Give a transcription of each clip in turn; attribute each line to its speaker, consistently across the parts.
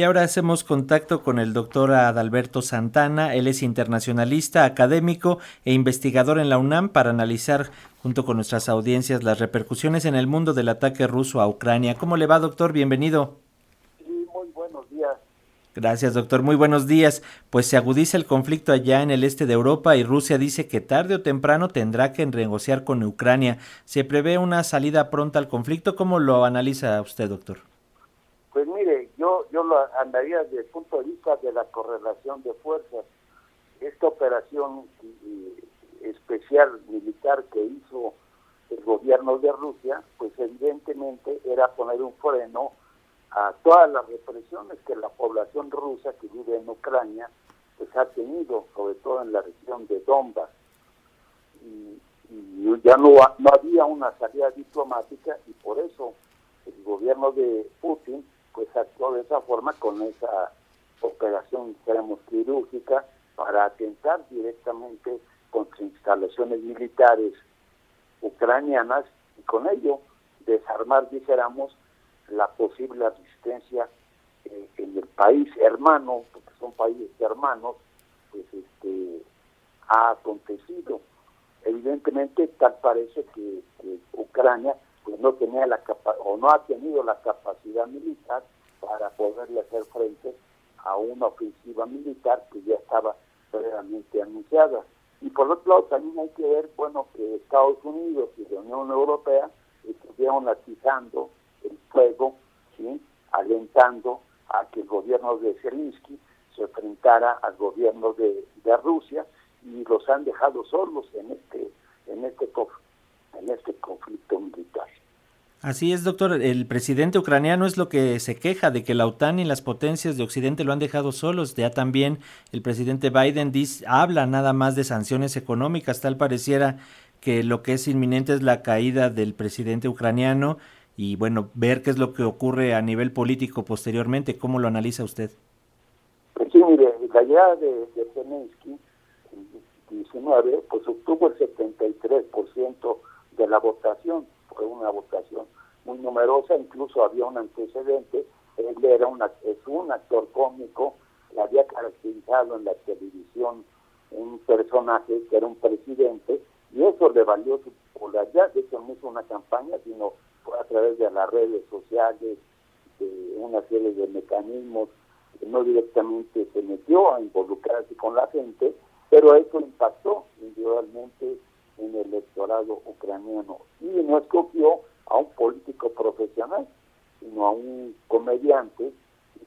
Speaker 1: Y ahora hacemos contacto con el doctor Adalberto Santana. Él es internacionalista, académico e investigador en la UNAM para analizar junto con nuestras audiencias las repercusiones en el mundo del ataque ruso a Ucrania. ¿Cómo le va, doctor? Bienvenido.
Speaker 2: Sí, muy buenos días.
Speaker 1: Gracias, doctor. Muy buenos días. Pues se agudiza el conflicto allá en el este de Europa y Rusia dice que tarde o temprano tendrá que negociar con Ucrania. ¿Se prevé una salida pronta al conflicto? ¿Cómo lo analiza usted, doctor?
Speaker 2: Pues mire, yo, lo andaría desde el punto de vista de la correlación de fuerzas. Esta operación especial militar que hizo el gobierno de Rusia, pues evidentemente era poner un freno a todas las represiones que la población rusa que vive en Ucrania pues ha tenido, sobre todo en la región de Donbass. Y, y ya no, no había una salida diplomática y por eso el gobierno de Putin pues actuó de esa forma con esa operación, digamos, quirúrgica para atentar directamente contra instalaciones militares ucranianas y con ello desarmar, dijéramos, la posible resistencia eh, en el país hermano, porque son países hermanos, pues este ha acontecido. Evidentemente, tal parece que, Ucrania no tenía la capa o no ha tenido la capacidad militar para poderle hacer frente a una ofensiva militar que ya estaba previamente anunciada. Y por otro lado también hay que ver, bueno, que Estados Unidos y la Unión Europea estuvieron atizando el fuego, alentando a que el gobierno de Zelensky se enfrentara al gobierno de, de Rusia y los han dejado solos en este en este en este conflicto militar.
Speaker 1: Así es, doctor. El presidente ucraniano es lo que se queja de que la OTAN y las potencias de Occidente lo han dejado solos. Ya también el presidente Biden dice, habla nada más de sanciones económicas. Tal pareciera que lo que es inminente es la caída del presidente ucraniano y bueno, ver qué es lo que ocurre a nivel político posteriormente. ¿Cómo lo analiza usted?
Speaker 2: Pues sí, mire, la llegada de, de Zelensky en 19 pues obtuvo el 73% de la votación fue una votación muy incluso había un antecedente, él era una, es un actor cómico, había caracterizado en la televisión un personaje que era un presidente, y eso le valió su popularidad, de hecho no hizo una campaña, sino fue a través de las redes sociales, de una serie de mecanismos, no directamente se metió a involucrarse con la gente, pero eso impactó individualmente en el electorado ucraniano. Y no escogió a un político profesional, sino a un comediante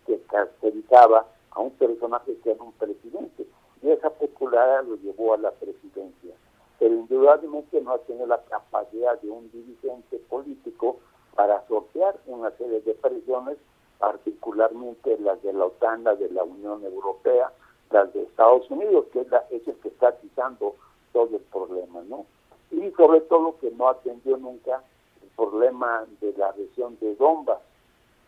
Speaker 2: que caracterizaba a un personaje que era un presidente. Y esa popularidad lo llevó a la presidencia. Pero indudablemente no ha tenido la capacidad de un dirigente político para sortear una serie de presiones, particularmente las de la OTAN, las de la Unión Europea, las de Estados Unidos, que es, la, es el que está atizando todo el problema, ¿no? Y sobre todo que no atendió nunca problema de la región de Donbass,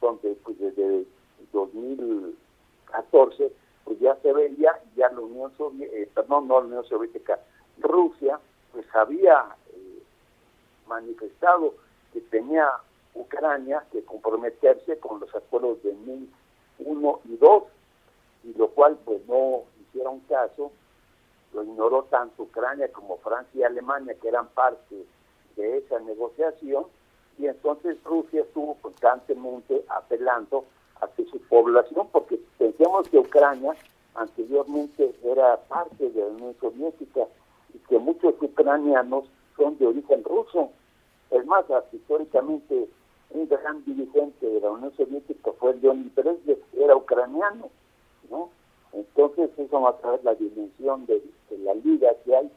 Speaker 2: donde pues desde 2014 pues ya se veía, ya la Unión Soviética, eh, perdón, no la Unión Soviética, Rusia, pues había eh, manifestado que tenía Ucrania que comprometerse con los acuerdos de Minsk 1 y 2, y lo cual pues no hicieron caso lo ignoró tanto Ucrania como Francia y Alemania, que eran parte de esa negociación, y entonces Rusia estuvo constantemente apelando a que su población, porque pensemos que Ucrania anteriormente era parte de la Unión Soviética y que muchos ucranianos son de origen ruso. Es más, históricamente un gran dirigente de la Unión Soviética fue Leonid Brezhnev, era ucraniano, ¿no? Entonces eso va a traer la dimensión de, la liga que hay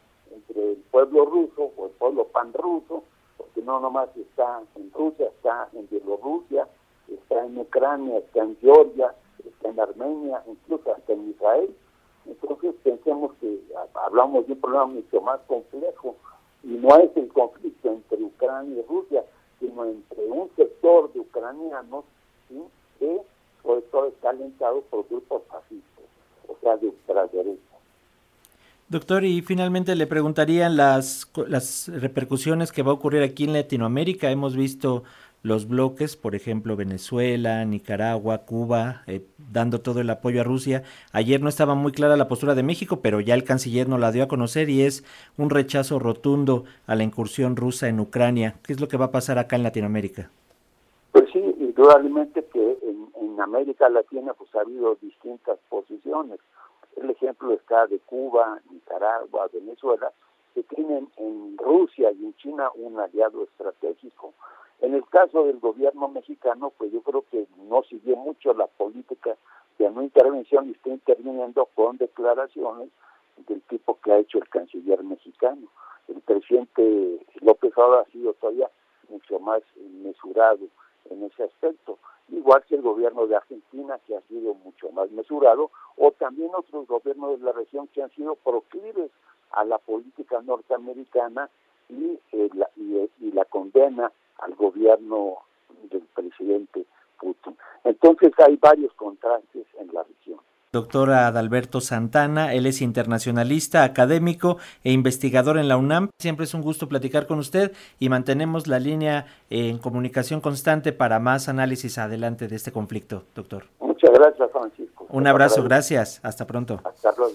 Speaker 2: pueblo ruso o el pueblo pan-ruso, porque no nomás está en Rusia, está en Bielorrusia, está en Ucrania, está en Georgia, está en Armenia, incluso hasta en Israel. Entonces pensemos que hablamos de un problema mucho más complejo y no es el conflicto entre Ucrania y Rusia, sino entre un sector de ucranianos que sobre todo está alentado por grupos fascistas o sea, de ultraderecha.
Speaker 1: Doctor, y finalmente le preguntaría las, las repercusiones que va a ocurrir aquí en Latinoamérica. Hemos visto los bloques, por ejemplo Venezuela, Nicaragua, Cuba, eh, dando todo el apoyo a Rusia. Ayer no estaba muy clara la postura de México, pero ya el canciller nos la dio a conocer y es un rechazo rotundo a la incursión rusa en Ucrania. ¿Qué es lo que va a pasar acá en Latinoamérica?
Speaker 2: Pues sí, indudablemente que en, en América Latina pues ha habido distintas posiciones. El ejemplo está de Cuba, Nicaragua, Venezuela, que tienen en Rusia y en China un aliado estratégico. En el caso del gobierno mexicano, pues yo creo que no siguió mucho la política de no intervención y está interviniendo con declaraciones del tipo que ha hecho el canciller mexicano. El presidente López Obrador ha sido todavía mucho más mesurado en ese aspecto, igual que el gobierno de Argentina que ha sido mucho más mesurado, o también otros gobiernos de la región que han sido proclives a la política norteamericana y, eh, y, y la condena al gobierno del presidente Putin. Entonces hay varios contrastes en la región.
Speaker 1: Doctor Adalberto Santana, él es internacionalista, académico e investigador en la UNAM. Siempre es un gusto platicar con usted y mantenemos la línea en comunicación constante para más análisis adelante de este conflicto, doctor.
Speaker 2: Muchas gracias, Francisco.
Speaker 1: Un abrazo, gracias. Hasta pronto.
Speaker 2: Hasta luego.